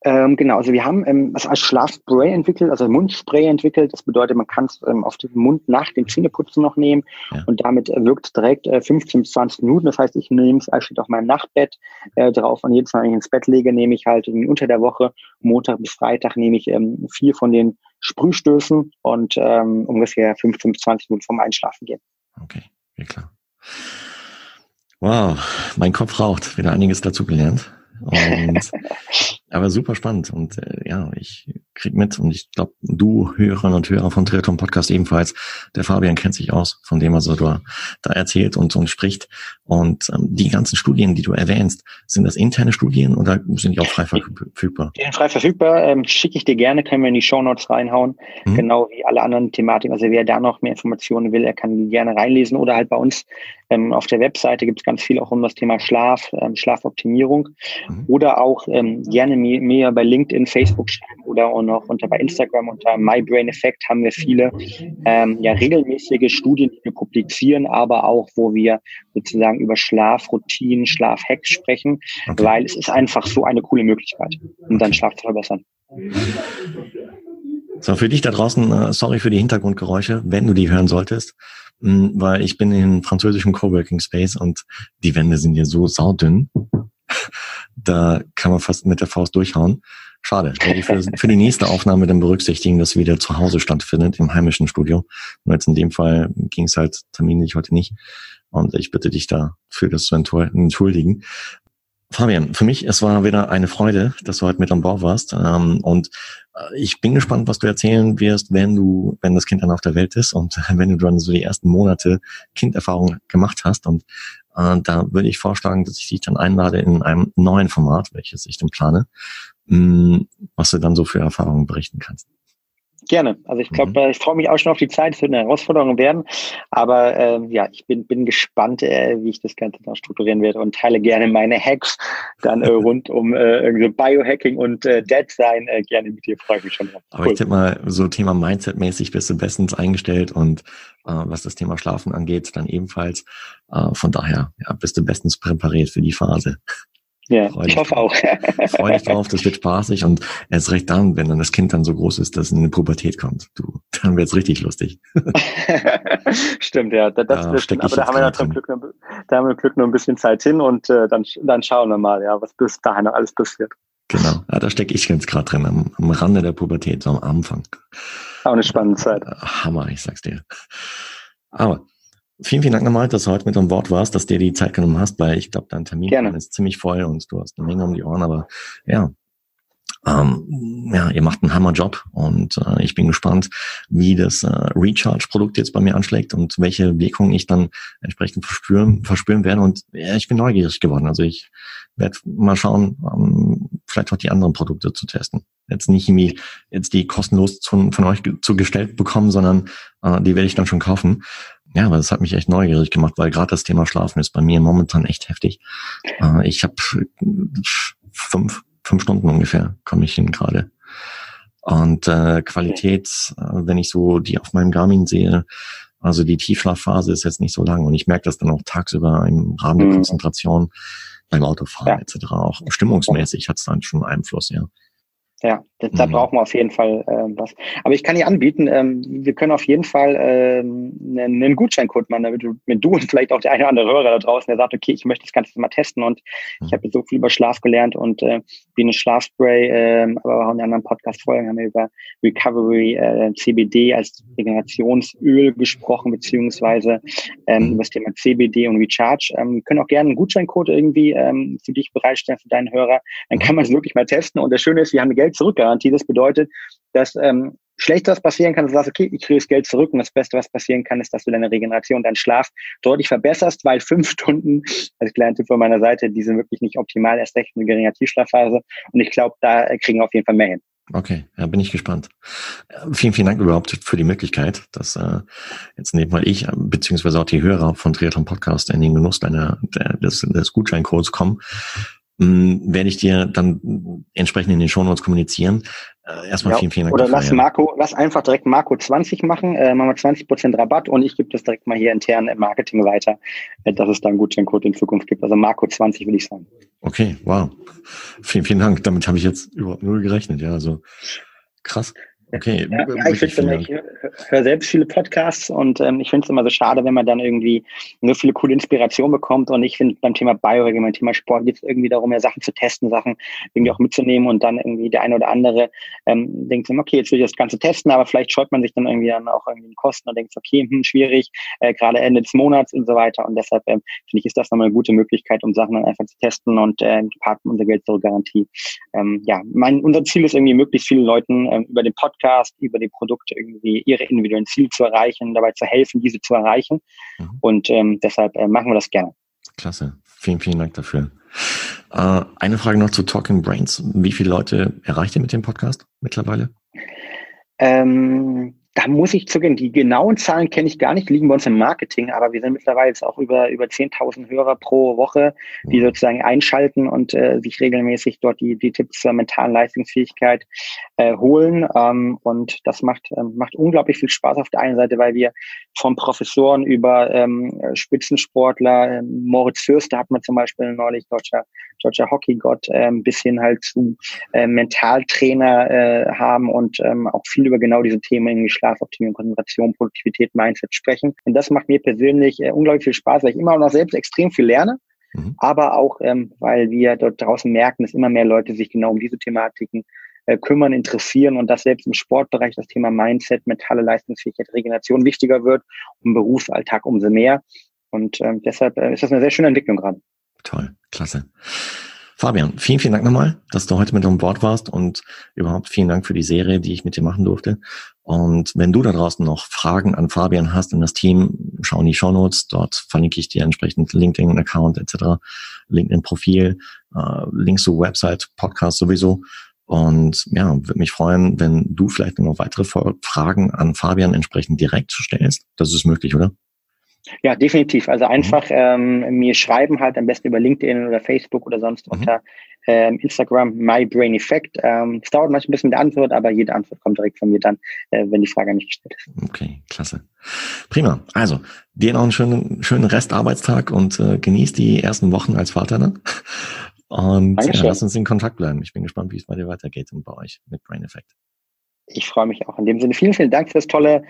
Ähm, genau, also wir haben ähm, also als Schlafspray entwickelt, also Mundspray entwickelt. Das bedeutet, man kann es ähm, auf den Mund nach dem Zähneputzen noch nehmen ja. und damit äh, wirkt direkt äh, 15 bis 20 Minuten. Das heißt, ich nehme es steht auf meinem Nachtbett äh, drauf und jedes Mal, wenn ich ins Bett lege, nehme ich halt unter der Woche, Montag bis Freitag, nehme ich ähm, vier von den Sprühstößen und ähm, ungefähr 15 bis 20 Minuten vom Einschlafen gehen. Okay, ja klar. Wow, mein Kopf raucht. Wieder einiges dazu gelernt. Und, <laughs> aber super spannend und äh, ja, ich krieg mit und ich glaube, du Hörerinnen und Hörer von Triathlon Podcast ebenfalls, der Fabian kennt sich aus, von dem also du da erzählt und, und spricht. Und ähm, die ganzen Studien, die du erwähnst, sind das interne Studien oder sind die auch frei verfügbar? Die sind frei verfügbar, ähm, schicke ich dir gerne, können wir in die Show Notes reinhauen, mhm. genau wie alle anderen Thematiken. Also wer da noch mehr Informationen will, er kann die gerne reinlesen oder halt bei uns ähm, auf der Webseite gibt es ganz viel auch um das Thema Schlaf, ähm, Schlafoptimierung mhm. oder auch ähm, gerne mehr, mehr bei LinkedIn, Facebook schreiben oder auch noch unter bei Instagram unter My Brain Effect haben wir viele ähm, ja regelmäßige Studien, die wir publizieren, aber auch wo wir sozusagen über Schlafroutinen, Schlafhacks sprechen, okay. weil es ist einfach so eine coole Möglichkeit, um deinen Schlaf zu verbessern. So, für dich da draußen, äh, sorry für die Hintergrundgeräusche, wenn du die hören solltest, mh, weil ich bin in französischen Coworking Space und die Wände sind hier so saudünn, da kann man fast mit der Faust durchhauen. Schade. Für, für die nächste Aufnahme dann berücksichtigen, dass wieder zu Hause stattfindet, im heimischen Studio. Nur jetzt in dem Fall ging es halt terminlich heute nicht. Und ich bitte dich dafür das zu entschuldigen. Fabian, für mich, es war wieder eine Freude, dass du heute mit an Bord warst. Ähm, und äh, ich bin gespannt, was du erzählen wirst, wenn du, wenn das Kind dann auf der Welt ist und <laughs> wenn du dann so die ersten Monate Kinderfahrung gemacht hast. Und äh, da würde ich vorschlagen, dass ich dich dann einlade in einem neuen Format, welches ich dann plane, mh, mm, was du dann so für Erfahrungen berichten kannst. Gerne. Also ich glaube, mhm. ich freue mich auch schon auf die Zeit. Es wird eine Herausforderung werden. Aber ähm, ja, ich bin, bin gespannt, äh, wie ich das Ganze dann strukturieren werde und teile gerne meine Hacks dann äh, <laughs> rund um äh, Biohacking und äh, Dead Sein äh, gerne mit dir. Freue mich schon drauf. Aber cool. ich tippe mal, so Thema Mindset-mäßig bist du bestens eingestellt und äh, was das Thema Schlafen angeht, dann ebenfalls. Äh, von daher ja, bist du bestens präpariert für die Phase. Ja, ich hoffe auch. <laughs> Freue dich drauf, das wird spaßig und erst recht dann, wenn dann das Kind dann so groß ist, dass es in eine Pubertät kommt. Du, <laughs> dann wird's richtig lustig. <laughs> stimmt, ja. Das, das da stimmt. Aber da haben wir zum Glück noch, da haben wir Glück noch ein bisschen Zeit hin und äh, dann, dann schauen wir mal, ja, was bis dahin alles passiert. Genau, ja, da stecke ich jetzt gerade drin, am, am Rande der Pubertät, so am Anfang. Auch eine spannende Zeit. Hammer, ich sag's dir. Aber Vielen, vielen Dank nochmal, dass du heute mit an Bord warst, dass dir die Zeit genommen hast, weil ich glaube, dein Termin ist ziemlich voll und du hast eine Menge um die Ohren, aber ja, ähm, ja, ihr macht einen Hammerjob und äh, ich bin gespannt, wie das äh, Recharge-Produkt jetzt bei mir anschlägt und welche Wirkung ich dann entsprechend verspüren, verspüren werde. Und ja, ich bin neugierig geworden. Also ich werde mal schauen, ähm, vielleicht auch die anderen Produkte zu testen. Jetzt nicht irgendwie jetzt die kostenlos zu, von euch zugestellt bekommen, sondern äh, die werde ich dann schon kaufen. Ja, aber das hat mich echt neugierig gemacht, weil gerade das Thema Schlafen ist bei mir momentan echt heftig. Äh, ich habe fünf, fünf Stunden ungefähr komme ich hin gerade. Und äh, Qualität, äh, wenn ich so die auf meinem Garmin sehe, also die Tiefschlafphase ist jetzt nicht so lang und ich merke das dann auch tagsüber im Rahmen der mhm. Konzentration beim Autofahren ja. etc. Auch stimmungsmäßig hat es dann schon Einfluss, ja. Ja, Das, mhm. Da brauchen wir auf jeden Fall äh, was. Aber ich kann dir anbieten, ähm, wir können auf jeden Fall ähm, einen, einen Gutscheincode machen, damit du, mit du und vielleicht auch der eine oder andere Hörer da draußen, der sagt, okay, ich möchte das Ganze mal testen und mhm. ich habe so viel über Schlaf gelernt und äh, wie eine Schlafspray, äh, aber auch in anderen Podcast-Folgen haben wir über Recovery äh, CBD als Regenerationsöl gesprochen, beziehungsweise ähm, mhm. über das Thema CBD und Recharge. Ähm, wir können auch gerne einen Gutscheincode irgendwie ähm, für dich bereitstellen, für deinen Hörer. Dann kann man es wirklich mal testen und das Schöne ist, wir haben eine Geld-Zurück-Garantie. Das bedeutet, dass ähm, Schlechtes passieren kann, dass du sagst, okay, ich kriege das Geld zurück und das Beste, was passieren kann, ist, dass du deine Regeneration, deinen Schlaf deutlich verbesserst, weil fünf <laughs> Stunden, als kleiner Tipp von meiner Seite, die sind wirklich nicht optimal, erst recht eine geringe Tiefschlafphase und ich glaube, da kriegen wir auf jeden Fall mehr hin. Okay, ja, bin ich gespannt. Vielen, vielen Dank überhaupt für die Möglichkeit, dass äh, jetzt nebenmal ich, beziehungsweise auch die Hörer von Triathlon Podcast in den Genuss deiner, des, des Gutscheincodes kommen werde ich dir dann entsprechend in den Shownotes kommunizieren. Äh, erstmal ja, vielen, vielen Dank. Oder lass Marco, lass einfach direkt Marco 20 machen, äh, machen wir 20% Rabatt und ich gebe das direkt mal hier intern im Marketing weiter, äh, dass es da einen Gutscheincode in Zukunft gibt. Also Marco 20 würde ich sagen. Okay, wow. Vielen, vielen Dank. Damit habe ich jetzt überhaupt null gerechnet. Ja, also krass. Okay. Ja, ja ich, finde, ich höre selbst viele Podcasts und ähm, ich finde es immer so schade, wenn man dann irgendwie so viele coole Inspirationen bekommt. Und ich finde beim Thema Biohacking, beim Thema Sport geht es irgendwie darum, ja Sachen zu testen, Sachen irgendwie auch mitzunehmen und dann irgendwie der eine oder andere ähm, denkt sich, okay, jetzt will ich das Ganze testen, aber vielleicht scheut man sich dann irgendwie dann auch irgendwie in Kosten und denkt, okay, hm, schwierig, äh, gerade Ende des Monats und so weiter. Und deshalb ähm, finde ich, ist das nochmal eine gute Möglichkeit, um Sachen dann einfach zu testen und äh, parken unser Geld zur Garantie. Ähm, ja, mein, unser Ziel ist irgendwie, möglichst vielen Leuten ähm, über den Podcast Podcast, über die Produkte irgendwie ihre individuellen Ziele zu erreichen, dabei zu helfen, diese zu erreichen. Mhm. Und ähm, deshalb äh, machen wir das gerne. Klasse. Vielen, vielen Dank dafür. Äh, eine Frage noch zu Talking Brains. Wie viele Leute erreicht ihr mit dem Podcast mittlerweile? Ähm, da muss ich zugeben, die genauen Zahlen kenne ich gar nicht, liegen bei uns im Marketing, aber wir sind mittlerweile jetzt auch über, über 10.000 Hörer pro Woche, die sozusagen einschalten und äh, sich regelmäßig dort die, die Tipps zur mentalen Leistungsfähigkeit äh, holen. Ähm, und das macht, ähm, macht unglaublich viel Spaß auf der einen Seite, weil wir von Professoren über ähm, Spitzensportler, äh, Moritz Fürster hat man zum Beispiel neulich, deutscher, deutscher Hockeygott, ähm, bis hin halt zu äh, Mentaltrainer äh, haben und ähm, auch viel über genau diese Themen irgendwie Schlafoptimierung, Konzentration, Produktivität, Mindset sprechen. Und das macht mir persönlich äh, unglaublich viel Spaß, weil ich immer noch selbst extrem viel lerne. Mhm. Aber auch, ähm, weil wir dort draußen merken, dass immer mehr Leute sich genau um diese Thematiken äh, kümmern, interessieren und dass selbst im Sportbereich das Thema Mindset, mentale Leistungsfähigkeit, Regeneration wichtiger wird, im Berufsalltag umso mehr. Und ähm, deshalb äh, ist das eine sehr schöne Entwicklung gerade. Toll, klasse. Fabian, vielen, vielen Dank nochmal, dass du heute mit an Bord warst und überhaupt vielen Dank für die Serie, die ich mit dir machen durfte. Und wenn du da draußen noch Fragen an Fabian hast in das Team, schau in die Show Notes. Dort verlinke ich dir entsprechend LinkedIn-Account etc., LinkedIn-Profil, äh, Links zur Website, Podcast sowieso. Und ja, würde mich freuen, wenn du vielleicht noch weitere Fragen an Fabian entsprechend direkt stellst. Das ist möglich, oder? Ja, definitiv. Also einfach mhm. ähm, mir schreiben halt am besten über LinkedIn oder Facebook oder sonst mhm. unter ähm, Instagram My Brain Effect. Ähm, es dauert manchmal ein bisschen mit der Antwort, aber jede Antwort kommt direkt von mir dann, äh, wenn die Frage nicht gestellt ist. Okay, klasse. Prima. Also, dir noch einen schönen, schönen Restarbeitstag und äh, genieß die ersten Wochen als Vater dann. <laughs> Und ja, lass uns in Kontakt bleiben. Ich bin gespannt, wie es bei dir weitergeht und bei euch mit Brain Effect. Ich freue mich auch in dem Sinne. Vielen, vielen Dank für das tolle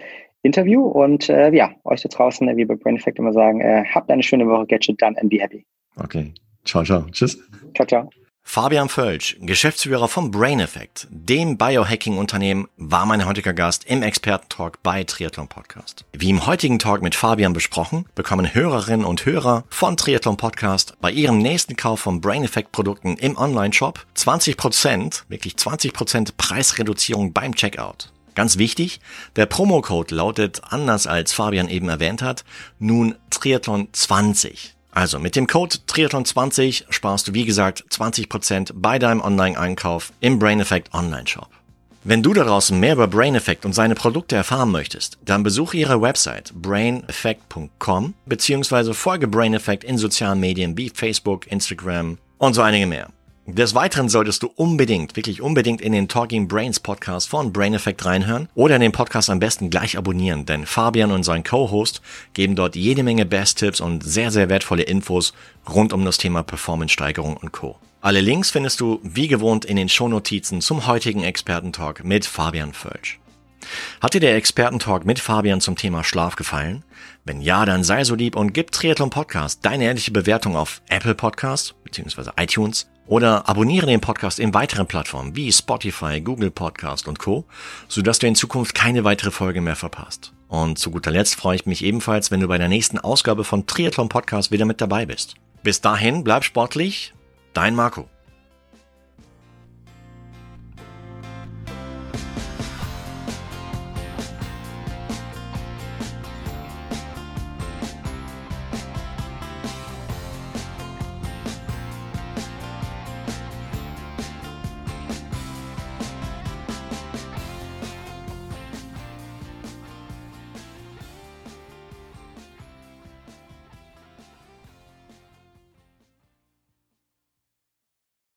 Interview und äh, ja, euch da draußen, wie bei Brain Effect immer sagen, äh, habt eine schöne Woche, get shit done and be happy. Okay. Ciao, ciao. Tschüss. Ciao, ciao. Fabian Völsch, Geschäftsführer vom Brain Effect, dem Biohacking-Unternehmen, war mein heutiger Gast im Experten-Talk bei Triathlon Podcast. Wie im heutigen Talk mit Fabian besprochen, bekommen Hörerinnen und Hörer von Triathlon Podcast bei ihrem nächsten Kauf von Brain Effect Produkten im Online-Shop 20%, wirklich 20% Preisreduzierung beim Checkout. Ganz wichtig, der Promocode lautet, anders als Fabian eben erwähnt hat, nun Triathlon 20. Also mit dem Code Triathlon20 sparst du wie gesagt 20% bei deinem Online-Einkauf im Brain Effect Online-Shop. Wenn du da draußen mehr über Brain Effect und seine Produkte erfahren möchtest, dann besuche ihre Website braineffect.com bzw. folge Brain Effect in sozialen Medien wie Facebook, Instagram und so einige mehr. Des Weiteren solltest du unbedingt, wirklich unbedingt in den Talking Brains Podcast von Brain Effect reinhören oder in den Podcast am besten gleich abonnieren, denn Fabian und sein Co-Host geben dort jede Menge Best-Tipps und sehr, sehr wertvolle Infos rund um das Thema Performance-Steigerung und Co. Alle Links findest du wie gewohnt in den Shownotizen zum heutigen Expertentalk mit Fabian Völsch. Hat dir der Expertentalk mit Fabian zum Thema Schlaf gefallen? Wenn ja, dann sei so lieb und gib Triathlon Podcast deine ehrliche Bewertung auf Apple Podcasts bzw. iTunes oder abonniere den Podcast in weiteren Plattformen wie Spotify, Google Podcast und Co., sodass du in Zukunft keine weitere Folge mehr verpasst. Und zu guter Letzt freue ich mich ebenfalls, wenn du bei der nächsten Ausgabe von Triathlon Podcast wieder mit dabei bist. Bis dahin, bleib sportlich, dein Marco.